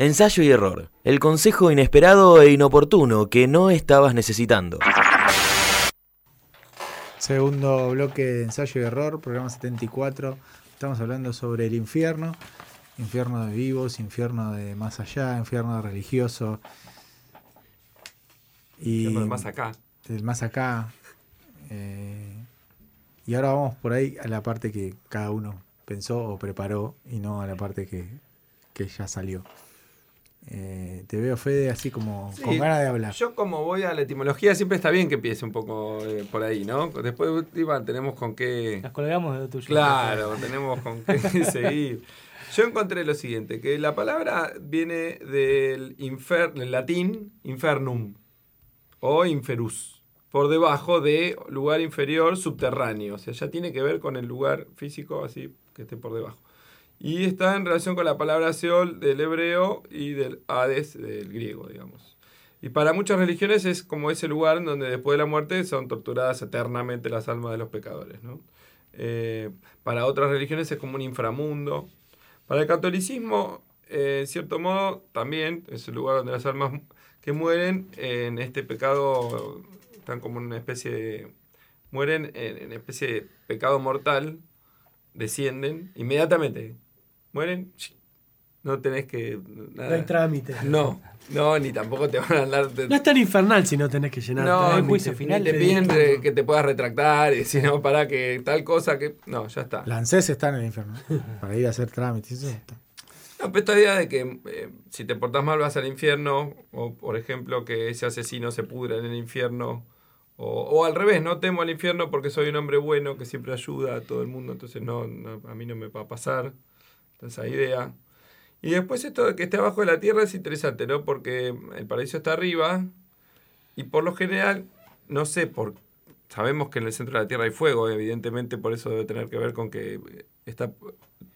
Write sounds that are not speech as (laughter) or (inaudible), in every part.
Ensayo y error. El consejo inesperado e inoportuno que no estabas necesitando. Segundo bloque de ensayo y error, programa 74. Estamos hablando sobre el infierno. Infierno de vivos, infierno de más allá, infierno religioso. Y infierno de más acá. Del más acá. Eh, y ahora vamos por ahí a la parte que cada uno pensó o preparó y no a la parte que, que ya salió. Eh, te veo, Fede, así como con ganas de hablar. Yo como voy a la etimología, siempre está bien que empiece un poco eh, por ahí, ¿no? Después, Iván, tenemos con qué... Las colgamos de tuyo. Claro, tenemos con qué (laughs) seguir. Yo encontré lo siguiente, que la palabra viene del, infer, del latín infernum o inferus, por debajo de lugar inferior subterráneo. O sea, ya tiene que ver con el lugar físico, así que esté por debajo. Y está en relación con la palabra Seol del hebreo y del Hades del griego, digamos. Y para muchas religiones es como ese lugar donde después de la muerte son torturadas eternamente las almas de los pecadores. ¿no? Eh, para otras religiones es como un inframundo. Para el catolicismo, eh, en cierto modo, también es el lugar donde las almas que mueren en este pecado están como en una especie de... mueren en una especie de pecado mortal, descienden inmediatamente mueren, no tenés que. No hay trámite. (laughs) No, no, ni tampoco te van a dar. No es tan infernal si no tenés que llenar. No, el juicio final. te piden que te puedas retractar y decir, no, para que tal cosa que. No, ya está. La está en el infierno. (laughs) para ir a hacer trámites. No, pero esta idea de que eh, si te portás mal vas al infierno, o por ejemplo que ese asesino se pudra en el infierno, o, o, al revés, no temo al infierno porque soy un hombre bueno que siempre ayuda a todo el mundo, entonces no, no a mí no me va a pasar esa idea. Y después esto de que esté abajo de la tierra es interesante, ¿no? Porque el paraíso está arriba y por lo general, no sé, por, sabemos que en el centro de la tierra hay fuego, evidentemente por eso debe tener que ver con que está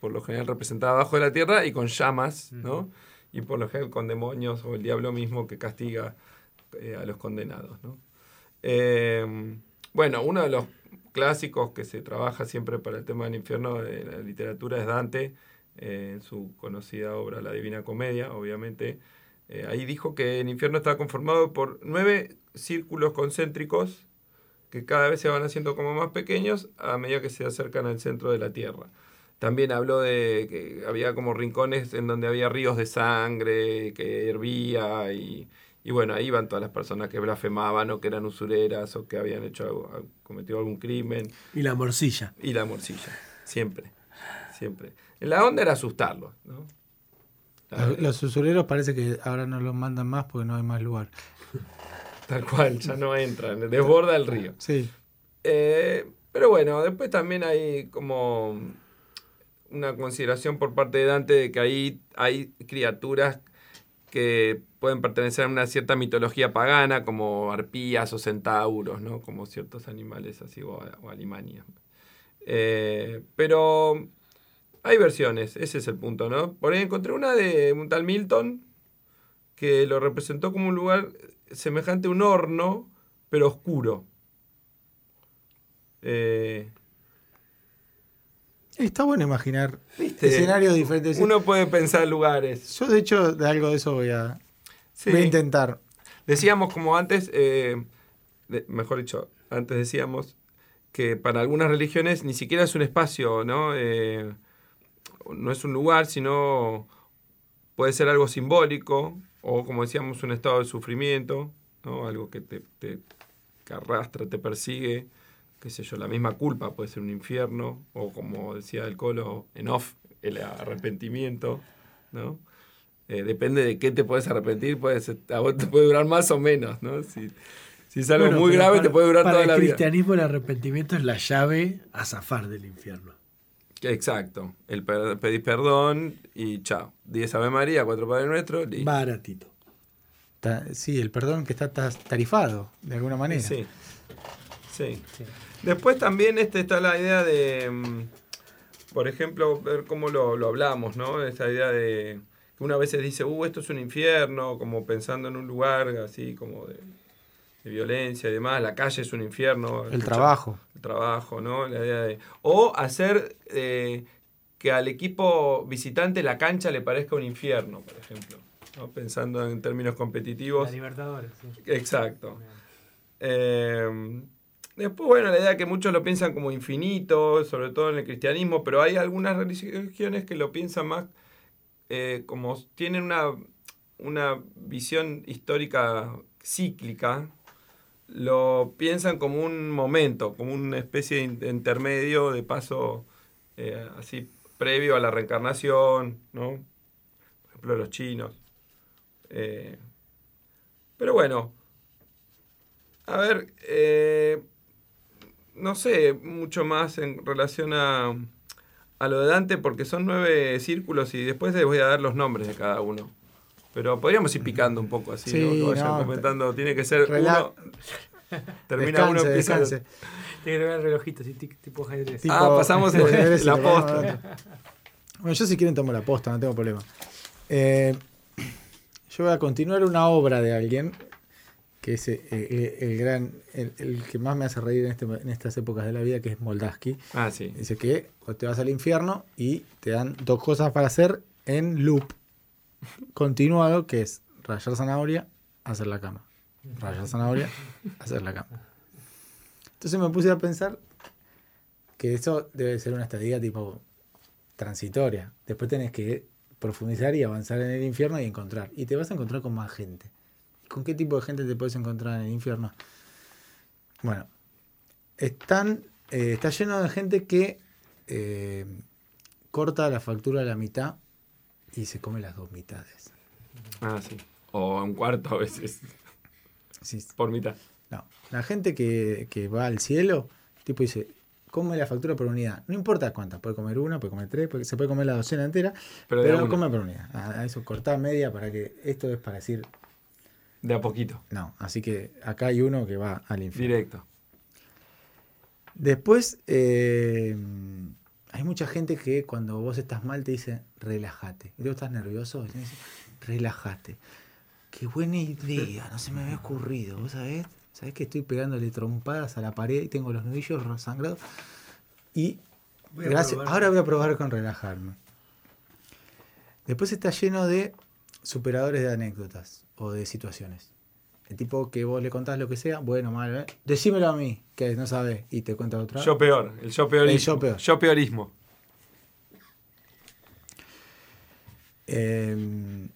por lo general representada abajo de la tierra y con llamas, ¿no? Y por lo general con demonios o el diablo mismo que castiga eh, a los condenados, ¿no? Eh, bueno, uno de los clásicos que se trabaja siempre para el tema del infierno de la literatura es Dante, en su conocida obra La Divina Comedia, obviamente. Eh, ahí dijo que el infierno estaba conformado por nueve círculos concéntricos que cada vez se van haciendo como más pequeños a medida que se acercan al centro de la Tierra. También habló de que había como rincones en donde había ríos de sangre, que hervía y, y bueno, ahí iban todas las personas que blasfemaban o que eran usureras o que habían hecho cometido algún crimen. Y la morcilla. Y la morcilla, siempre, siempre. La onda era asustarlos. ¿no? Los usureros parece que ahora no los mandan más porque no hay más lugar. (laughs) Tal cual, ya no entran, desborda el río. Sí. Eh, pero bueno, después también hay como una consideración por parte de Dante de que ahí hay criaturas que pueden pertenecer a una cierta mitología pagana, como arpías o centauros, ¿no? Como ciertos animales así, o, o alimanias. Eh, pero hay versiones, ese es el punto, ¿no? Por ahí encontré una de un tal Milton que lo representó como un lugar semejante a un horno, pero oscuro. Eh, Está bueno imaginar escenarios diferentes. Uno puede pensar lugares. Yo, de hecho, de algo de eso voy a, intentar. Decíamos, como antes, eh, mejor dicho, antes decíamos que para algunas religiones ni siquiera es un espacio, ¿no? Eh, no es un lugar, sino puede ser algo simbólico o, como decíamos, un estado de sufrimiento, ¿no? algo que te, te arrastra, te persigue, qué sé yo, la misma culpa puede ser un infierno, o como decía el Colo en off, el arrepentimiento, ¿no? Eh, depende de qué te puedes arrepentir, puede a vos te puede durar más o menos, ¿no? Si, es algo muy grave, te puede durar toda la vida. Para el cristianismo el arrepentimiento es la llave a zafar del infierno. Exacto. El pedís perdón y chao. Diez Ave María, cuatro Padre Nuestro. Baratito. Sí, el perdón que está tarifado, de alguna manera. Sí. Sí. Después también este, está la idea de, mm, por ejemplo, ver cómo lo, lo hablamos, ¿no? Esa idea de que una vez se dice, uh, esto es un infierno, como pensando en un lugar así como de de violencia y demás, la calle es un infierno. El trabajo. El trabajo, ¿no? La idea de, o hacer eh, que al equipo visitante la cancha le parezca un infierno, por ejemplo. ¿no? pensando en términos competitivos. La Libertadores, sí. Exacto. Eh, después, bueno, la idea es que muchos lo piensan como infinito, sobre todo en el cristianismo, pero hay algunas religiones que lo piensan más eh, como tienen una, una visión histórica cíclica, lo piensan como un momento, como una especie de intermedio de paso eh, así previo a la reencarnación, ¿no? Por ejemplo, los chinos. Eh, pero bueno, a ver, eh, no sé mucho más en relación a, a lo de Dante porque son nueve círculos y después les voy a dar los nombres de cada uno. Pero podríamos ir picando un poco así, Sí, ¿no? que vayan no, comentando. Tiene que ser uno. (laughs) Termina uno, descanse, empieza descanse. Tiene que ver el relojito, así, tipo ajedrez. Tipo- Ah, pasamos el- la posta. Bueno, yo si quieren tomo la posta, no tengo problema. Eh, yo voy a continuar una obra de alguien que es eh, el, el gran, el, el que más me hace reír en, este- en estas épocas de la vida, que es Moldaski. Ah, sí. Dice que te vas al infierno y te dan dos cosas para hacer en loop continuado, que es rayar zanahoria, hacer la cama. Rayar zanahoria, hacer la cama. Entonces me puse a pensar que eso debe ser una estadía tipo transitoria. Después tenés que profundizar y avanzar en el infierno y encontrar. Y te vas a encontrar con más gente. ¿Con qué tipo de gente te puedes encontrar en el infierno? Bueno, están, eh, está lleno de gente que eh, corta la factura a la mitad y se come las dos mitades. Ah, sí. O un cuarto a veces, Sí, por mitad. no. La gente que, que va al cielo, tipo dice, come la factura por unidad. No importa cuántas, puede comer una, puede comer tres, puede- se puede comer la docena entera, Pero pero, come por unidad. A, a eso cortá media para que esto es para decir, De a poquito. no. Así que acá hay uno que va al infierno. Directo. Después, eh, hay mucha gente que cuando vos estás mal te dice, relájate. Y luego estás nervioso, y te dice, relájate. Qué buena idea, no se me había ocurrido, ¿vos sabés? ¿Sabés que estoy pegándole trompadas a la pared y tengo los nudillos sangrados? Y Voy gracias, ahora voy a probar con relajarme. Después está lleno de superadores de anécdotas o de situaciones. El tipo que vos le contás lo que sea, bueno, malo, ¿eh? decímelo a mí, que no sabe, y te cuenta otra. Yo peor, el yo peorismo. El yo peor. Yo peorismo. Eh,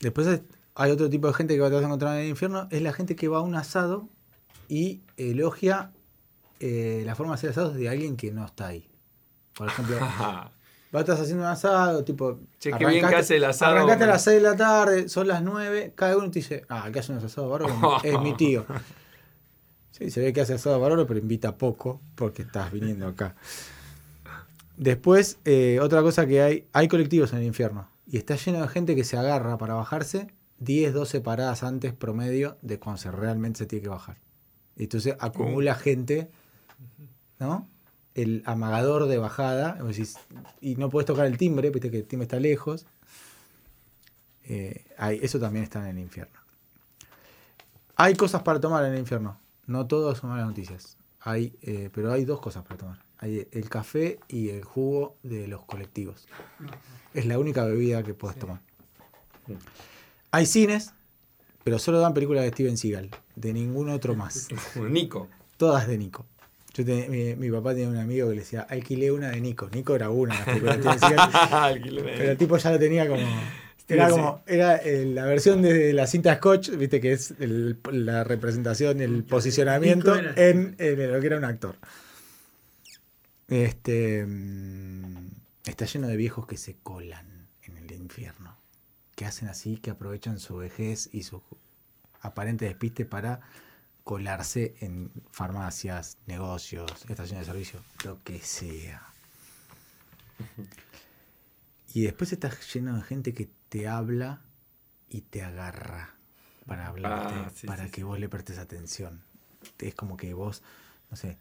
después es- hay otro tipo de gente que te vas a encontrar en el infierno, es la gente que va a un asado y elogia eh, la forma de hacer asados de alguien que no está ahí. Por ejemplo, (laughs) vos estás haciendo un asado, tipo... Che, qué bien que hace el asado, Arrancaste a hombre. las 6 de la tarde, son las 9, cada uno te dice, ah, el que hace unos asados bárbaros (laughs) es mi tío. Sí, se ve que hace asado bárbaro, pero invita poco porque estás viniendo acá. Después, eh, otra cosa que hay, hay colectivos en el infierno y está lleno de gente que se agarra para bajarse 10, 12 paradas antes promedio de cuando se realmente se tiene que bajar. Y entonces acumula gente, ¿no? El amagador de bajada, y no puedes tocar el timbre, viste que el timbre está lejos. Eh, hay, eso también está en el infierno. Hay cosas para tomar en el infierno. No todo son malas noticias. Hay, eh, pero hay dos cosas para tomar. Hay el café y el jugo de los colectivos. Es la única bebida que puedes tomar. Hay cines, pero solo dan películas de Steven Seagal. De ningún otro más. (laughs) Nico. Todas de Nico. Yo te- mi, mi papá tenía un amigo que le decía, alquilé una de Nico. Nico era una. (laughs) Pero el tipo ya lo tenía como. Era como. Era eh, la versión de la cinta Scotch, viste, que es el- la representación, el posicionamiento en, en lo que era un actor. Este. mm, Está lleno de viejos que se colan en el infierno. Que hacen así, que aprovechan su vejez y su aparente despiste para colarse en farmacias, negocios, estaciones de servicio, lo que sea. (laughs) Y después estás lleno de gente que te habla y te agarra para hablarte, Ah, sí, para sí, que sí. vos le prestes atención. Es como que vos, no sé,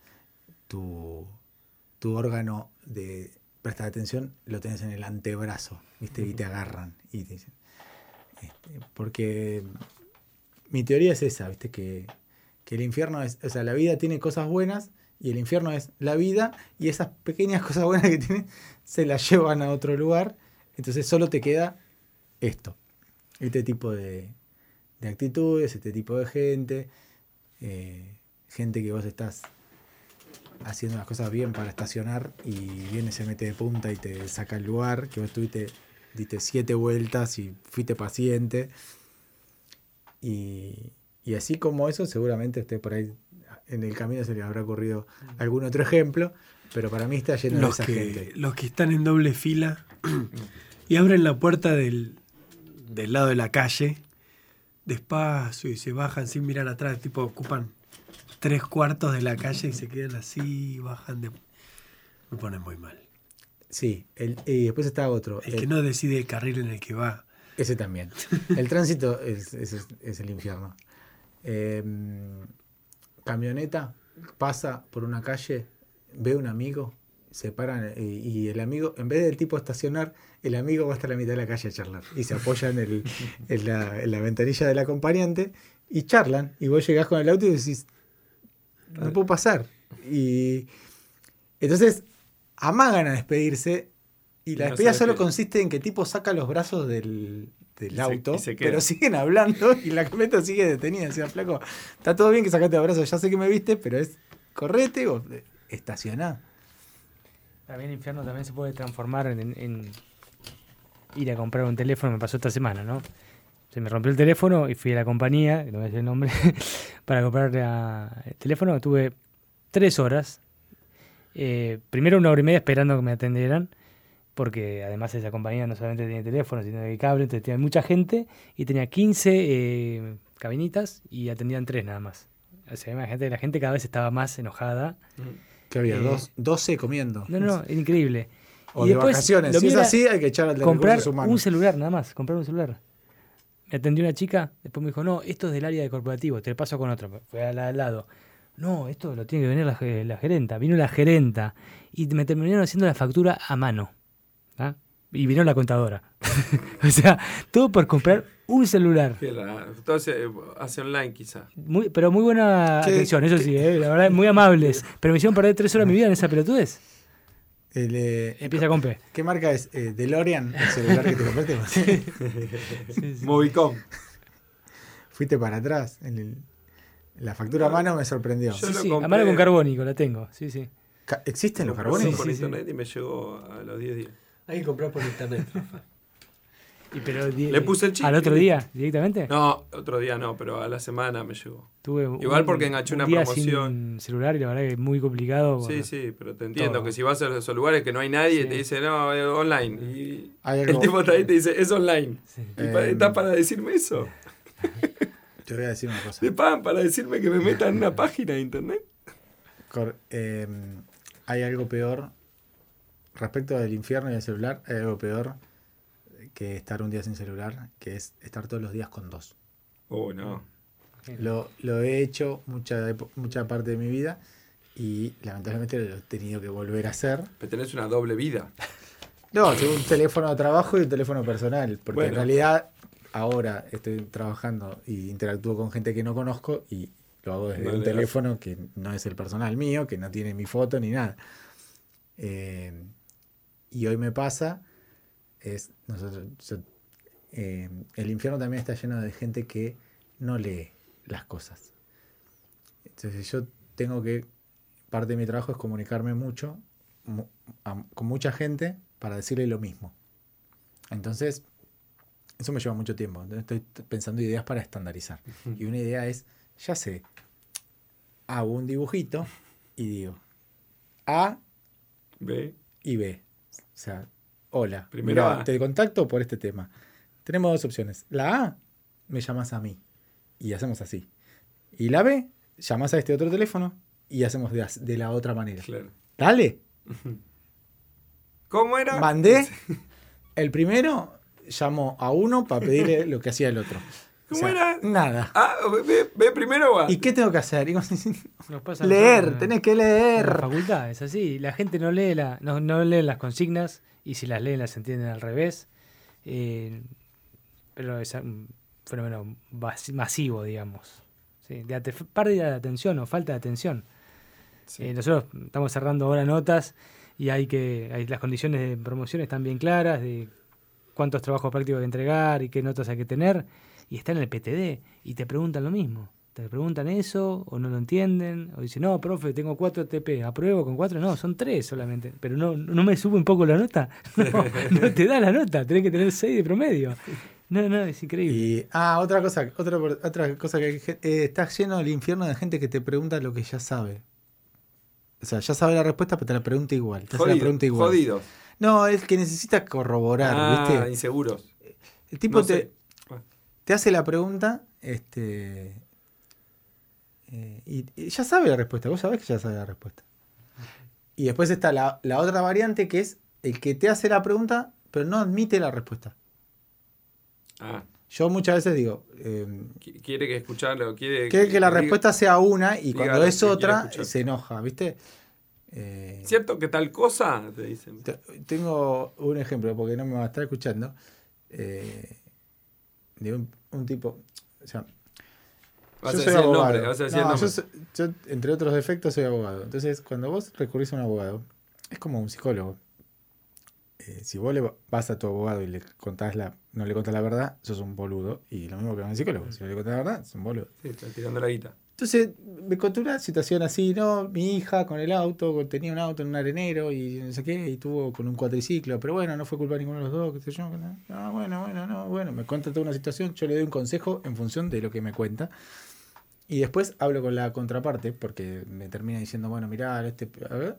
tu, tu órgano de prestar atención lo tenés en el antebrazo, ¿viste? Y te (laughs) agarran y te dicen. este, porque mi teoría es esa, ¿viste? Que, que el infierno es, o sea, la vida tiene cosas buenas y el infierno es la vida y esas pequeñas (laughs) cosas buenas que tiene se las llevan a otro lugar, entonces solo te queda esto. este tipo de, de actitudes, este tipo de gente, eh, gente que vos estás haciendo las cosas bien para estacionar y viene, se mete de punta y te saca el lugar, que vos estuviste, diste siete vueltas y fuiste paciente. Y, y así como eso, seguramente usted por ahí en el camino se le habrá ocurrido algún otro ejemplo, pero para mí está lleno Los de esa que, gente. los que están en doble fila y abren la puerta del, del lado de la calle despacio y se bajan sin mirar atrás, tipo ocupan tres cuartos de la calle y se quedan así, bajan de... Me ponen muy mal. Sí, el- y después está otro. El el- que no decide el carril en el que va. Ese también. El tránsito es, es- es el infierno. Eh, camioneta pasa por una calle, ve un amigo, se paran y, y el amigo, en vez del tipo estacionar, el amigo va hasta la mitad de la calle a charlar. Y se apoya en, el, (laughs) en, la, en la ventanilla del acompañante y charlan. Y vos llegás con el auto y decís, no puedo pasar. Y entonces amagan a despedirse y la no despedida solo consiste en que tipo saca los brazos del, del Y auto, se pero siguen hablando (laughs) y la camioneta sigue detenida. Decía, flaco, está todo bien que sacaste los brazos, ya sé que me viste, pero es correte o estacioná. Mí el infierno también se puede transformar en, en- en ir a comprar un teléfono. Me pasó esta semana, ¿no? Se me rompió el teléfono y fui a la compañía, que no voy a decir el nombre, (laughs) para comprar la- el teléfono. Tuve tres horas. Eh, primero una hora y media esperando que me atendieran, porque además esa compañía no solamente tiene teléfono, sino que cable, entonces tenía mucha gente y tenía 15 eh, cabinitas y atendían tres nada más. O sea, imagínate, la gente cada vez estaba más enojada. Que había Eh, dos, 12 comiendo. No, no, era increíble. O Y de después, vacaciones. lo Si es así, hay que echar al comprar un celular nada más, comprar un celular. Me atendió una chica, después me dijo, no, esto es del área de corporativo, te lo paso con otro. Fue al, al lado. No, esto lo tiene que venir la, la gerenta. Vino la gerenta y me terminaron haciendo la factura a mano. ¿Ah? Y vino la contadora. (laughs) o sea, todo por comprar un celular. Raro. Entonces, eh, hace online quizá. Muy, pero muy buena ¿Qué- atención, eso sí, eh, la verdad, muy amables. Pero me hicieron perder tres horas de mi vida en esa pelotudez. El, eh, Empieza con P. ¿Qué marca es? Eh, ¿DeLorean? ¿El celular que te compraste? (laughs) Sí, sí. Movicom. Fuiste para atrás. En el- la factura a mano me sorprendió. Yo Sí, lo sí, a compré- mano con carbónico la tengo, sí, sí. ¿Existen los compré por Sí, sí, sí. internet y me llegó a los 10 días. Hay que comprar por internet, (laughs) Rafa. Y pero Le puse el chip. ¿Al otro día directamente? No, otro día no, pero a la semana me llegó. Tuve Igual porque enganché una día promoción. sin celular y la verdad que es muy complicado. Sí, sí, pero te entiendo Todo. que si vas a esos lugares que no hay nadie, Sí. te dice, no, es online. Y Hay el tipo está ahí y te dice, es online. Sí. Y Eh, ¿Estás para decirme eso? (laughs) Te voy a decir una cosa. ¿Te pagan para decirme que me meta en una página de internet? Cor- eh, hay algo peor respecto del infierno y del celular. Hay algo peor que estar un día sin celular, que es estar todos los días con dos. Oh, no. Lo, lo he hecho mucha, mucha parte de mi vida y lamentablemente lo he tenido que volver a hacer. Pero tenés una doble vida. (laughs) No, tengo un teléfono de trabajo y un teléfono personal, porque en Bueno. realidad ahora estoy trabajando y interactúo con gente que no conozco y lo hago desde No un teléfono que no es el personal mío, que no tiene mi foto ni nada. Eh, y hoy me pasa, es nosotros, yo- eh, el infierno también está lleno de gente que no lee las cosas. Entonces yo tengo que, parte de mi trabajo es comunicarme mucho mu- a- con mucha gente para decirle lo mismo. Entonces, eso me lleva mucho tiempo. Entonces, estoy pensando ideas para estandarizar. Y una idea es, ya sé, hago un dibujito y digo A ¿Ve? y B. O sea, hola, Primero mirá, te contacto por este tema. Tenemos dos opciones. La A, me llamas a mí y hacemos así. Y la B, llamas a este otro teléfono y hacemos de, de la otra manera. Claro. Dale. (laughs) ¿Cómo era? Mandé. (laughs) El primero llamó a uno para pedirle lo que hacía el otro. O ¿Cómo sea, era? Nada. Ah, ve, ve primero o A. ¿Y qué tengo que hacer? Nos leer, tenés que en la leer. facultad, es así. La gente no lee, la, no, no lee las consignas y si las leen las entienden al revés. Eh, pero es un fenómeno masivo, digamos. Sí, de pérdida de atención o falta de atención. Sí. Eh, nosotros estamos cerrando ahora notas y hay que hay, las condiciones de promoción están bien claras de cuántos trabajos prácticos hay que entregar y qué notas hay que tener, y está en el PTD y te preguntan lo mismo. Te preguntan eso o no lo entienden, o dicen, no, profe, tengo cuatro TP, ¿apruebo con cuatro? No, son tres solamente, pero no, no me sube un poco la nota. (laughs) No, no te da la nota, tenés que tener seis de promedio. No, no, es increíble. Y, ah, otra cosa, otra, otra cosa que hay que- eh, está lleno el infierno de gente que te pregunta lo que ya sabe. O sea, ya sabe la respuesta, pero te la pregunta igual. Te hace la Jodido, pregunta igual. jodidos. No, es que necesita corroborar, Ah, ¿viste? inseguros. El tipo no te, sé. Te hace la pregunta, este. eh, y, y ya sabe la respuesta, vos sabés que ya sabe la respuesta. Y después está la, la otra variante que es el que te hace la pregunta, pero no admite la respuesta. Ah, Yo muchas veces digo, eh, qui- quiere que escucharlo, quiere quiere que la diga- respuesta sea una y cuando es otra se enoja, ¿viste? Eh, ¿Cierto que tal cosa? Te dicen. te- tengo un ejemplo, porque no me va a estar escuchando, eh, de un, un tipo, o sea, Vas yo a soy decir el abogado. nombre, vas a decir el No, nombre. yo, soy- yo, entre otros defectos, soy abogado. Entonces, cuando vos recurrís a un abogado, es como un psicólogo. Eh, si vos le vas a tu abogado y le contás la, no le contás la verdad, sos un boludo. Y lo mismo que con el psicólogo. Si no le contás la verdad, sos un boludo. Sí, está tirando la guita. Entonces, me contó una situación así, ¿no? Mi hija con el auto, tenía un auto en un arenero y no sé qué, y tuvo con un cuatriciclo, pero bueno, no fue culpa de ninguno de los dos, qué sé yo. No, No, bueno, bueno, no, bueno, me cuenta toda una situación, yo le doy un consejo en función de lo que me cuenta. Y después hablo con la contraparte, porque me termina diciendo, bueno, mirá, este, a ver,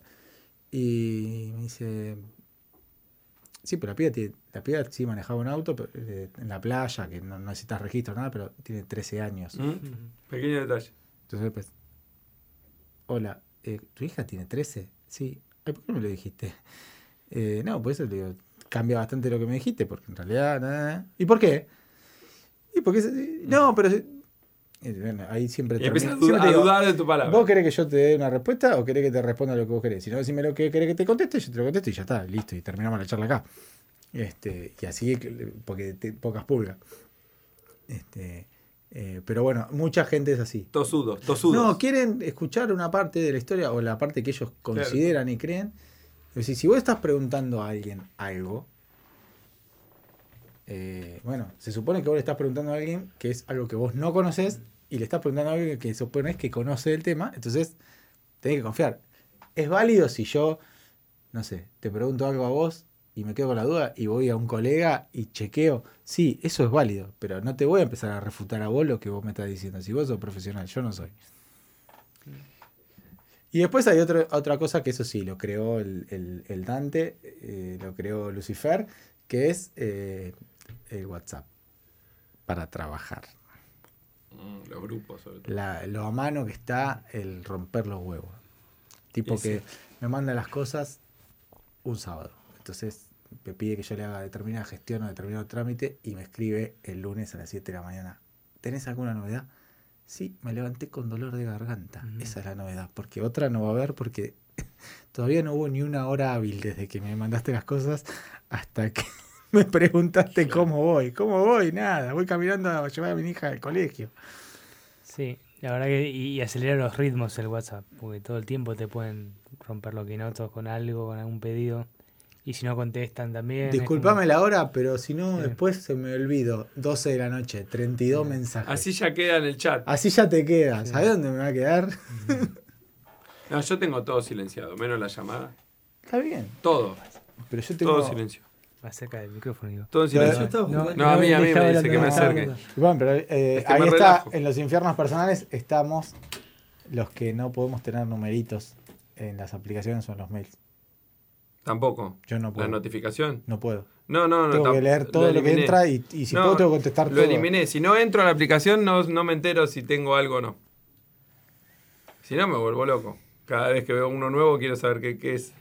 y me dice, sí, pero la piba, tiene- la piba sí manejaba un auto pero, eh, en la playa, que no, no necesitas registro, nada, pero tiene 13 años. ¿Mm? Pequeño detalle. Entonces, pues, hola, eh, ¿tu hija tiene 13? Sí. Ay, ¿Por qué no me lo dijiste? Eh, no, pues eso le digo, cambia bastante lo que me dijiste, porque en realidad... nada. ¿Y por qué? Y porque... No, pero... se- eh, bueno, ahí siempre... Y empiezas a, dudar, te a digo, dudar de tu palabra. ¿Vos querés que yo te dé una respuesta o querés que te responda lo que vos querés? Si no, decime lo que querés que te conteste, yo te lo contesto y ya está, listo, y terminamos la charla acá. Este, y así, porque te- pocas pulgas. Este, eh, pero bueno, mucha gente es así. Tosudos, tosudos. No, quieren escuchar una parte de la historia o la parte que ellos consideran y creen. Es decir, si vos estás preguntando a alguien algo, eh, bueno, se supone que vos le estás preguntando a alguien que es algo que vos no conoces y le estás preguntando a alguien que supones que conoce el tema, entonces tenés que confiar. Es válido si yo, no sé, te pregunto algo a vos y me quedo con la duda y voy a un colega y chequeo. Sí, eso es válido, pero no te voy a empezar a refutar a vos lo que vos me estás diciendo. Si vos sos profesional, yo no soy. Y después hay otro- otra cosa que eso sí, lo creó el, el- el Dante, eh, lo creó Lucifer, que es eh, el WhatsApp para trabajar. Mm, los grupos, sobre todo. La- lo a mano que está el romper los huevos. Tipo Y que sí. me manda las cosas un sábado. Entonces me pide que yo le haga determinada gestión o determinado trámite y me escribe el lunes a las 7 de la mañana. ¿Tenés alguna novedad? Sí, me levanté con dolor de garganta. Esa es la novedad. Porque otra no va a haber porque (laughs) todavía no hubo ni una hora hábil desde que me mandaste las cosas hasta que (laughs) me preguntaste cómo voy. ¿Cómo voy? Nada. Voy caminando a llevar a mi hija al colegio. Sí, la verdad que y, y acelera los ritmos el WhatsApp, porque todo el tiempo te pueden romper los quinotos con algo, con algún pedido. Y si no contestan también. Disculpame como- la hora, pero si no, Sí. después se me olvido. 12 de la noche, 32 mensajes. Así ya queda en el chat. Así ya te quedas. Sí. ¿Sabes dónde me va a quedar? No, yo tengo todo silenciado, menos la llamada. Está bien. Todo, Pero yo tengo. todo silencio. Más cerca del micrófono, digo. Todo silencio. No, a mí, a mí me dice que me acerque. Bueno, pero eh, Es que ahí está. relajo. En los infiernos personales estamos los que no podemos tener numeritos en las aplicaciones o en los mails. Tampoco. Yo no La puedo. notificación. No puedo. No, no, no. Tengo que leer todo lo, que eliminé. entra y, y si No, puedo tengo que contestar Lo todo. eliminé. Si no entro a la aplicación, no, no me entero si tengo algo o no. Si no, me vuelvo loco. Cada vez que veo uno nuevo, quiero saber qué, qué es.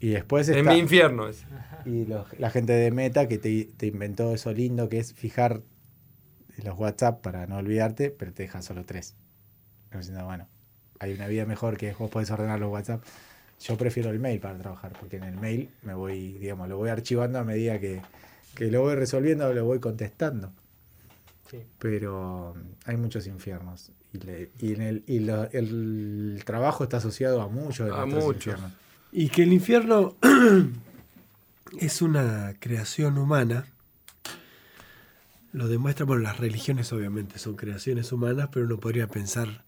Y después Es está. mi infierno. ese. Y los- la gente de Meta que te, te inventó eso lindo que es fijar los WhatsApp para no olvidarte, pero te deja solo tres. Como diciendo, bueno, hay una vida mejor que vos podés ordenar los WhatsApp. Yo prefiero el mail para trabajar, porque en el mail me voy, digamos, lo voy archivando a medida que, que lo voy resolviendo, lo voy contestando. Sí. Pero mm, hay muchos infiernos. Y, le- y en el, y lo- el trabajo está asociado a muchos de A muchos. infiernos. Y que el infierno (clears throat) es una creación humana. Lo demuestra, bueno, las religiones obviamente son creaciones humanas, pero uno podría pensar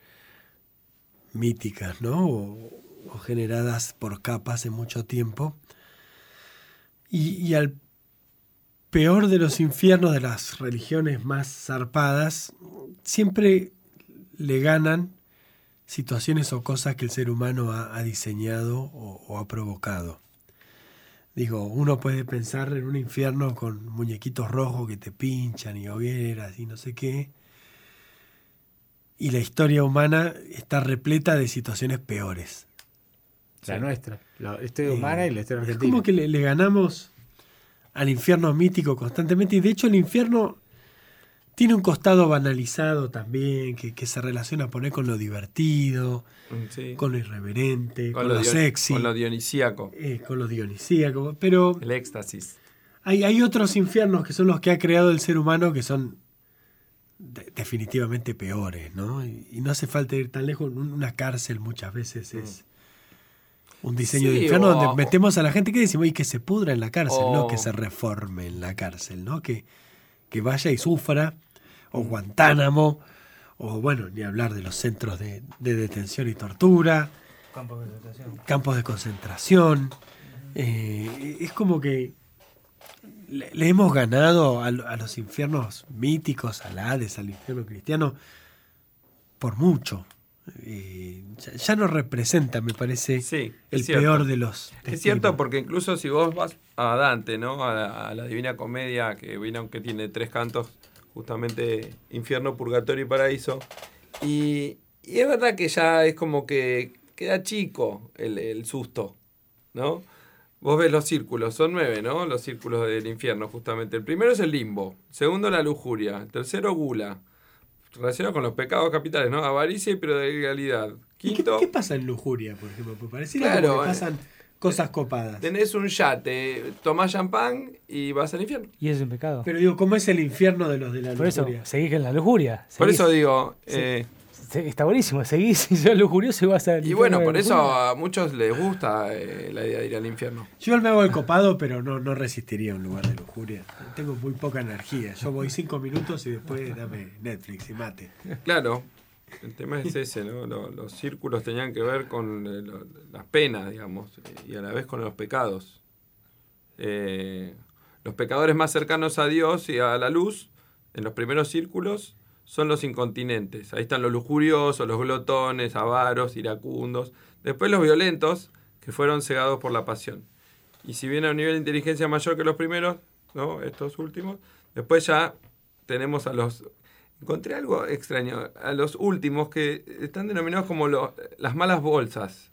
míticas, ¿no? O, o generadas por capas en mucho tiempo. Y, al peor de los infiernos de las religiones más zarpadas, siempre le ganan situaciones o cosas que el ser humano ha, ha diseñado o, o, ha provocado. Digo, uno puede pensar en un infierno con muñequitos rojos que te pinchan y hogueras y no sé qué. Y la historia humana está repleta de situaciones peores. La sí. nuestra, la historia humana y la historia argentina. Es como que le, le ganamos al infierno mítico constantemente. Y de hecho el infierno tiene un costado banalizado también, que, que se relaciona poner con lo divertido, sí. con lo irreverente, con, con lo, lo sexy. Con lo dionisíaco. Eh, con lo dionisíaco. Pero. El éxtasis. Hay, hay, otros infiernos que son los que ha creado el ser humano que son de, definitivamente peores, ¿no? Y, y, no hace falta ir tan lejos. Una cárcel muchas veces es. Un diseño sí, de infierno o, donde metemos a la gente que decimos y que se pudra en la cárcel, o, no que se reforme en la cárcel, ¿no? Que, que vaya y sufra, o Guantánamo, o bueno, ni hablar de los centros de, de detención y tortura, campos de concentración. Campos de concentración. Eh, es como que le, le hemos ganado a, a, los infiernos míticos, al Hades, al infierno cristiano, por mucho eh, ya, ya, no representa, me parece, sí, el peor de los. Es cierto, porque incluso si vos vas a Dante, ¿no? A la, a la Divina Comedia, que viene aunque tiene tres cantos, justamente Infierno, Purgatorio y Paraíso. Y, y, es verdad que ya es como que queda chico el, el susto, ¿no? Vos ves los círculos, son nueve, ¿no? Los círculos del infierno, justamente. El primero es el limbo, segundo la lujuria, el tercero gula, relacionado con los pecados capitales, ¿no? Avaricia y prodigalidad. Quinto. ¿Qué, ¿Qué, pasa en lujuria, por ejemplo? Pues pareciera claro, como que pasan cosas copadas. Tenés un yate, tomás champán y vas al infierno. Y es un pecado. Pero digo, ¿cómo es el infierno de los de la por lujuria? Por eso, seguís en la lujuria. Seguís. Por eso digo. Sí. Eh, está buenísimo, seguís (laughs) si sos lujurioso y vas a... Y bueno, por eso a muchos les gusta eh, la idea de ir al infierno. Yo me hago el copado, pero no, no resistiría un lugar de lujuria. Tengo muy poca energía. Yo voy cinco minutos y después dame Netflix y mate. Claro, el tema es ese, ¿no? Los, los círculos tenían que ver con eh, lo, las penas, digamos, y a la vez con los pecados. Eh, los pecadores más cercanos a Dios y a la luz, en los primeros círculos, son los incontinentes. Ahí están los lujuriosos, los glotones, avaros, iracundos. Después los violentos, que fueron cegados por la pasión. Y si bien a un nivel de inteligencia mayor que los primeros, ¿no? estos últimos, después ya tenemos a los... Encontré algo extraño, a los últimos que están denominados como las malas bolsas.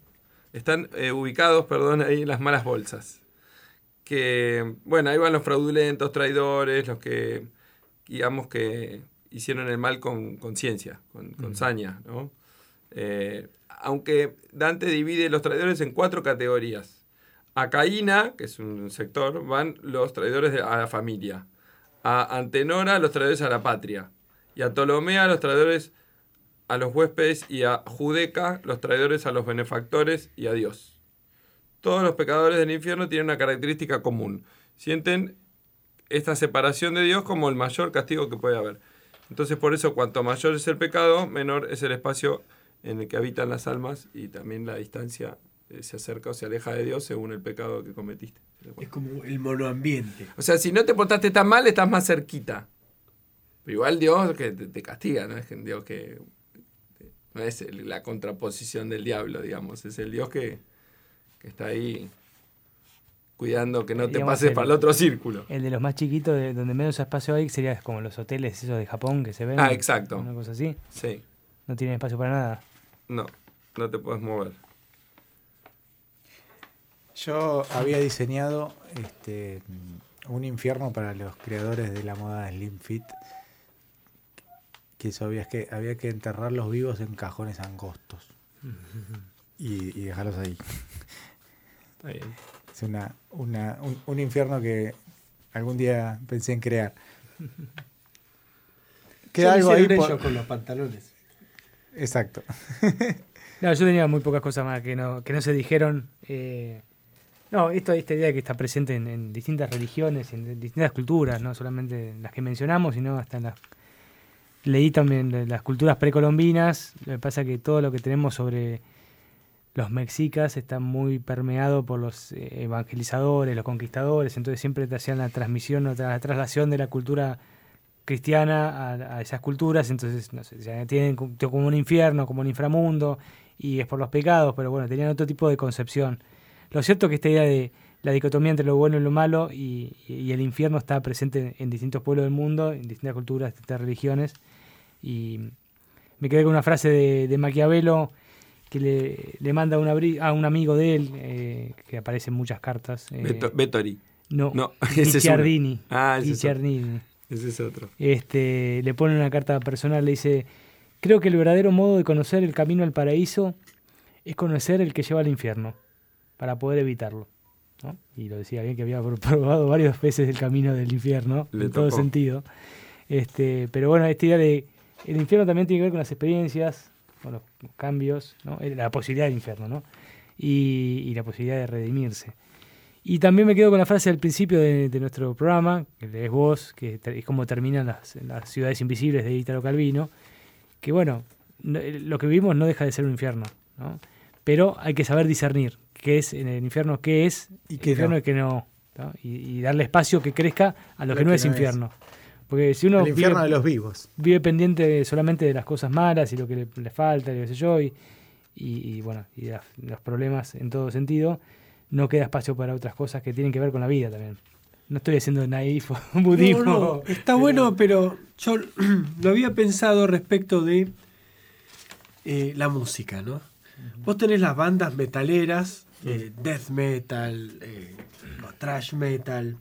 Están eh, ubicados, perdón, ahí en las malas bolsas. Que, bueno, ahí van los fraudulentos, traidores, los que, digamos que hicieron el mal con conciencia, con, con mm. saña, ¿no? Eh, aunque Dante divide los traidores en cuatro categorías. A Caína, que es un sector, van los traidores de, a la familia. A Antenora, los traidores a la patria. Y a Ptolomea, los traidores a los huéspedes. Y a Judeca, los traidores a los benefactores y a Dios. Todos los pecadores del infierno tienen una característica común. Sienten esta separación de Dios como el mayor castigo que puede haber. Entonces por eso cuanto mayor es el pecado, menor es el espacio en el que habitan las almas y también la distancia eh, se acerca o se aleja de Dios según el pecado que cometiste. Es como el monoambiente. O sea, si no te portaste tan mal, estás más cerquita. Pero igual Dios que te, te castiga, ¿no? Es que Dios que no es la contraposición del diablo, digamos, es el Dios que, que está ahí cuidando que no te pases para el otro círculo. El de los más chiquitos, de donde menos espacio hay, sería como los hoteles esos de Japón que se ven. Ah, exacto. Una cosa así. Sí. No tienen espacio para nada. No, no te puedes mover. Yo había diseñado este, un infierno para los creadores de la moda Slim Fit. Que eso había que, había que enterrarlos vivos en cajones angostos. (laughs) y, y dejarlos ahí. Está bien. Es una, una, un, un, infierno que algún día pensé en crear. Queda algo ahí por... con los pantalones. Exacto. (laughs) no, yo tenía muy pocas cosas más que no, que no se dijeron. Eh, No, esto, esta idea que está presente en, en distintas religiones, en distintas culturas, no solamente en las que mencionamos, sino hasta en las... Leí también las culturas precolombinas, lo que pasa que todo lo que tenemos sobre los mexicas está muy permeado por los eh, evangelizadores, los conquistadores, entonces siempre te hacían la transmisión, o la traslación de la cultura cristiana a, esas culturas, entonces no sé, ya tienen como un infierno, como un inframundo, y es por los pecados, pero bueno, tenían otro tipo de concepción. Lo cierto es que esta idea de la dicotomía entre lo bueno y lo malo y, y el infierno está presente en distintos pueblos del mundo, en distintas culturas, distintas religiones, y me quedé con una frase de, de Maquiavelo que le, le manda a un, abri- a un amigo de él, eh, que aparece en muchas cartas. eh, Beto- no, No, (laughs) ese es. Ah, ese es otro. Guicciardini Ese es otro. este, le pone una carta personal, le dice, creo que el verdadero modo de conocer el camino al paraíso es conocer el que lleva al infierno, para poder evitarlo. ¿no? Y lo decía bien que había pro- (laughs) probado varias veces el camino del infierno, Le en todo sentido. Este, pero bueno, esta idea de el infierno también tiene que ver con las experiencias, con los cambios, ¿no? Eh, la posibilidad del infierno, ¿no? Y, y la posibilidad de redimirse. Y también me quedo con la frase al principio de, de nuestro programa, que lees vos, que es como terminan las, las ciudades invisibles de Italo Calvino, que bueno, no- eh, lo que vivimos no deja de ser un infierno, ¿no? Pero hay que saber discernir qué es en el infierno, qué es Y qué infierno no. y qué no. Y, y darle espacio que crezca a lo, Lo que no que es no es. Porque si uno el infierno vive- de los vivos. vive pendiente solamente de las cosas malas y lo que le, le falta, y qué sé yo, y, y, y, bueno, y las- los problemas en todo sentido, no queda espacio para otras cosas que tienen que ver con la vida también. No estoy haciendo naif o budismo. (laughs) No, no, está bueno, pero yo (clears throat) lo había pensado respecto de eh, la música, ¿no? Vos tenés las bandas metaleras, eh, death metal, eh, o thrash metal,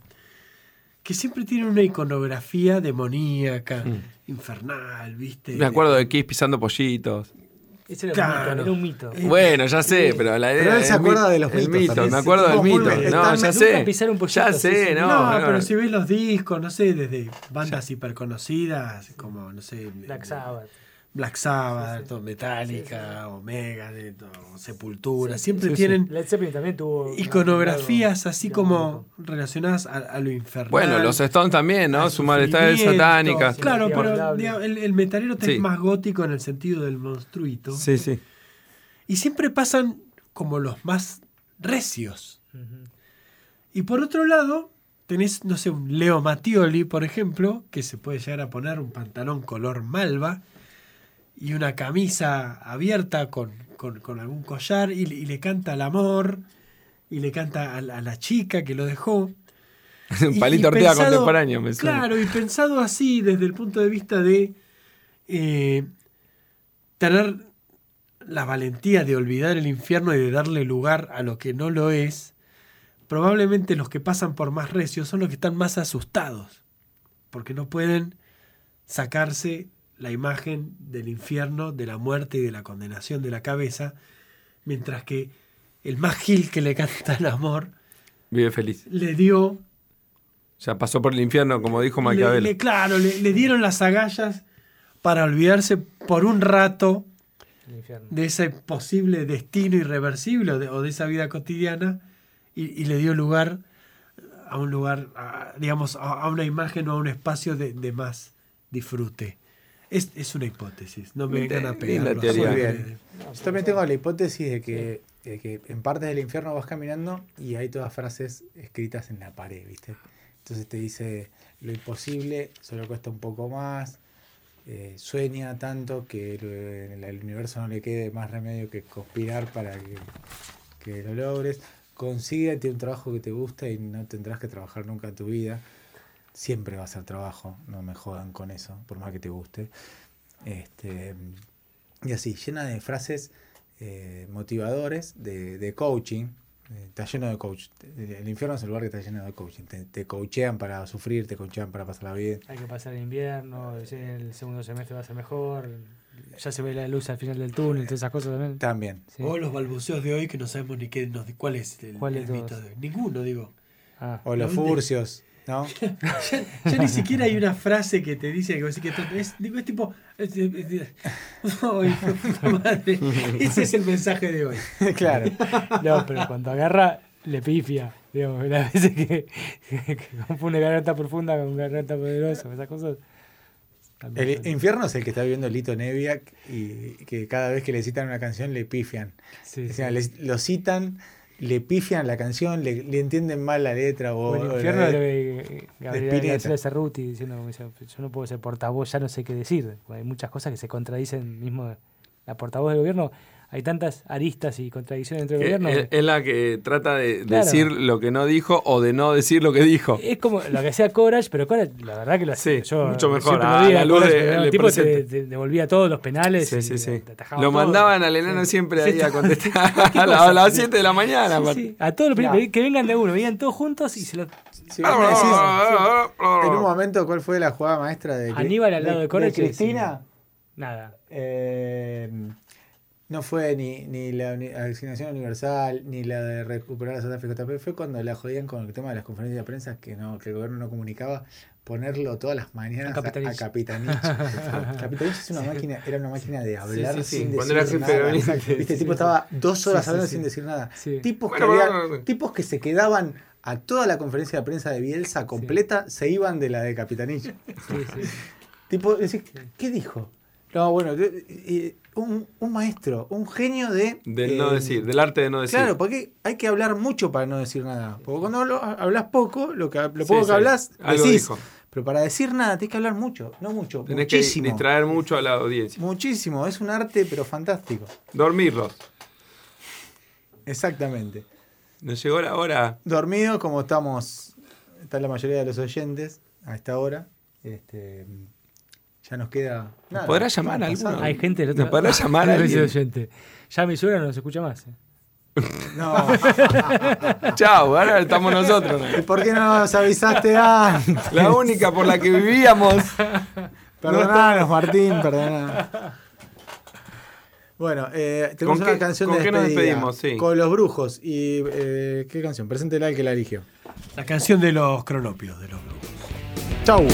que siempre tienen una iconografía demoníaca, infernal, ¿viste? Me acuerdo de Kiss pisando pollitos. Ese era, Claro. un mito, era un mito. Eh, Bueno, ya sé, pero la idea. Pero él se el acuerda de los el mitos mito, también. me acuerdo del mito. No, ya sé. pisar un pollito, Ya sí, sé, sí. no. No, no. pero si ves los discos, no sé, desde bandas hiperconocidas, como, no sé, Black Sabbath. Black Sabbath, o Metallica, Omega, Sepultura, siempre Sí, sí. tienen Led Zeppelin también tuvo iconografías así como relacionadas a, a lo infernal. Bueno, los Stones también, ¿no? Su malestar satánica. Claro, Sí, pero digamos, el, el metalero Sí. es más gótico en el sentido del monstruito. Sí, sí. Y siempre pasan como los más recios. Y por otro lado, tenés, no sé, un Leo Mattioli, por ejemplo, que se puede llegar a poner un pantalón color malva y una camisa abierta con, con- con algún collar y, le- y le canta al amor y le canta a, la- a la chica que lo dejó. (laughs) Un palito Ortega pensado- contemporáneo, me suena. Claro, y pensado así desde el punto de vista de eh, tener la valentía de olvidar el infierno y de darle lugar a lo que no lo es, probablemente los que pasan por más recios son los que están más asustados, porque no pueden sacarse la imagen del infierno, de la muerte y de la condenación de la cabeza, mientras que el más gil que le canta el amor Vive feliz. le dio Ya pasó por el infierno, como dijo le, Maquiavelo. le- claro, le, le dieron las agallas para olvidarse por un rato de ese posible destino irreversible o de, o de esa vida cotidiana y, y le dio lugar a un lugar, a- digamos, a, a una imagen o a un espacio de, de más disfrute. Es, es una hipótesis, no me vengan a pegar. teoría. Muy bien. Yo también tengo la hipótesis de que, de que en partes del infierno vas caminando y hay todas frases escritas en la pared, ¿viste? Entonces te dice, lo imposible solo cuesta un poco más, eh, sueña tanto que el, el universo no le quede más remedio que conspirar para que, que lo logres. Consíguete un trabajo que te gusta y no tendrás que trabajar nunca en tu vida. Siempre va a ser trabajo, no me jodan con eso, por más que te guste. Este, y así, llena de frases eh, motivadores, de, de coaching. Eh, Está lleno de coach. El infierno es el lugar que está lleno de coaching. Te, te coachean para sufrir, te coachean para pasarla bien. Hay que pasar el invierno, el segundo semestre va a ser mejor, ya se ve la luz al final del túnel, todas esas cosas también. También. Sí. O los balbuceos de hoy que no sabemos ni qué, nos- cuál es el, ¿Cuál el mito de hoy. Ninguno, digo. Ah, O los ¿Dónde? furcios, ¿no? (laughs) Ya ni siquiera hay una frase que te dice que, que es, digo, es tipo. es- es- (laughs) madre. (laughs) Ese es el mensaje de hoy. claro. no, pero cuando agarra le pifia. Digamos, las veces que, que confunde garganta profunda con garganta poderosa, esas cosas. El son- infierno es el que está viviendo Lito Neviak y que cada vez que le citan una canción le pifian. sí, O sí. sea, le- lo citan, le pifian la canción, le, le entienden mal la letra o, O el infierno de Gabriel Spinetta. García Cerruti diciendo como yo no puedo ser portavoz, ya no sé qué decir. Hay muchas cosas que se contradicen mismo la portavoz del gobierno. Hay tantas aristas y contradicciones dentro del Que gobierno. es, es la que trata de Claro. decir lo que no dijo o de no decir lo que dijo. Es como lo que hacía Courage, pero Courage, la verdad que lo hacía. Sí, Yo mucho mejor, siempre a lo vi la luz Courage, de- el tipo te, devolvía todos los penales. Sí, y sí, sí. Lo todo. mandaban al enano Sí. siempre ahí a contestar (laughs) ¿Qué a, las 7 de la mañana. Sí, aparte. sí. A todos los Claro. que vengan de uno, venían todos juntos y se lo. Si vos me decís, en un momento, ¿cuál fue la jugada maestra de Aníbal al lado de Courage, Cristina? Nada. Eh, no fue ni, ni la uni- asignación universal, ni la de recuperar la Santa Fe JP, fue cuando la jodían con el tema de las conferencias de prensa que no que el gobierno no comunicaba, ponerlo todas las mañanas A a, Capitanich. Capitanich. (laughs) Es una máquina, era una máquina de hablar sí, sí. sin decir era nada. Viste, el tipo estaba dos horas hablando sin decir nada. Tipos, Bueno, que habían- bueno, bueno. tipos que se quedaban a toda la conferencia de prensa de Bielsa completa, se iban de la de Capitanich. (laughs) Tipo, decís, ¿qué dijo? No, bueno, un, un maestro, un genio de... Del no eh, decir, del arte de no decir. Claro, porque hay que hablar mucho para no decir nada. Porque cuando hablas poco, lo, que, lo poco sí. que hablas, Algo decís. dijo. Pero para decir nada, tienes que hablar mucho, no mucho, Tenés que muchísimo. distraer mucho a la audiencia. Muchísimo, es un arte, pero fantástico. Dormirlos. Exactamente. Nos llegó la hora. Dormido, como estamos, está la mayoría de los oyentes a esta hora. Este, ya nos queda. nada, podrás llamar a alguno? Hay gente del otro ¿Me podrás llamar a (laughs) Hay alguien? oyente. Ya mi suegra no se escucha más. eh. No. (laughs) Chao, ahora estamos nosotros. ¿Y por qué no nos avisaste antes? La única por la que vivíamos. Perdonanos, Martín, perdonanos. Bueno, eh, tenemos ¿Con una qué- canción con de qué nos despedida. despedimos? Sí. Con los brujos. ¿Y eh, qué canción? Preséntela el que la eligió. La canción de los cronopios, de los brujos. Chau.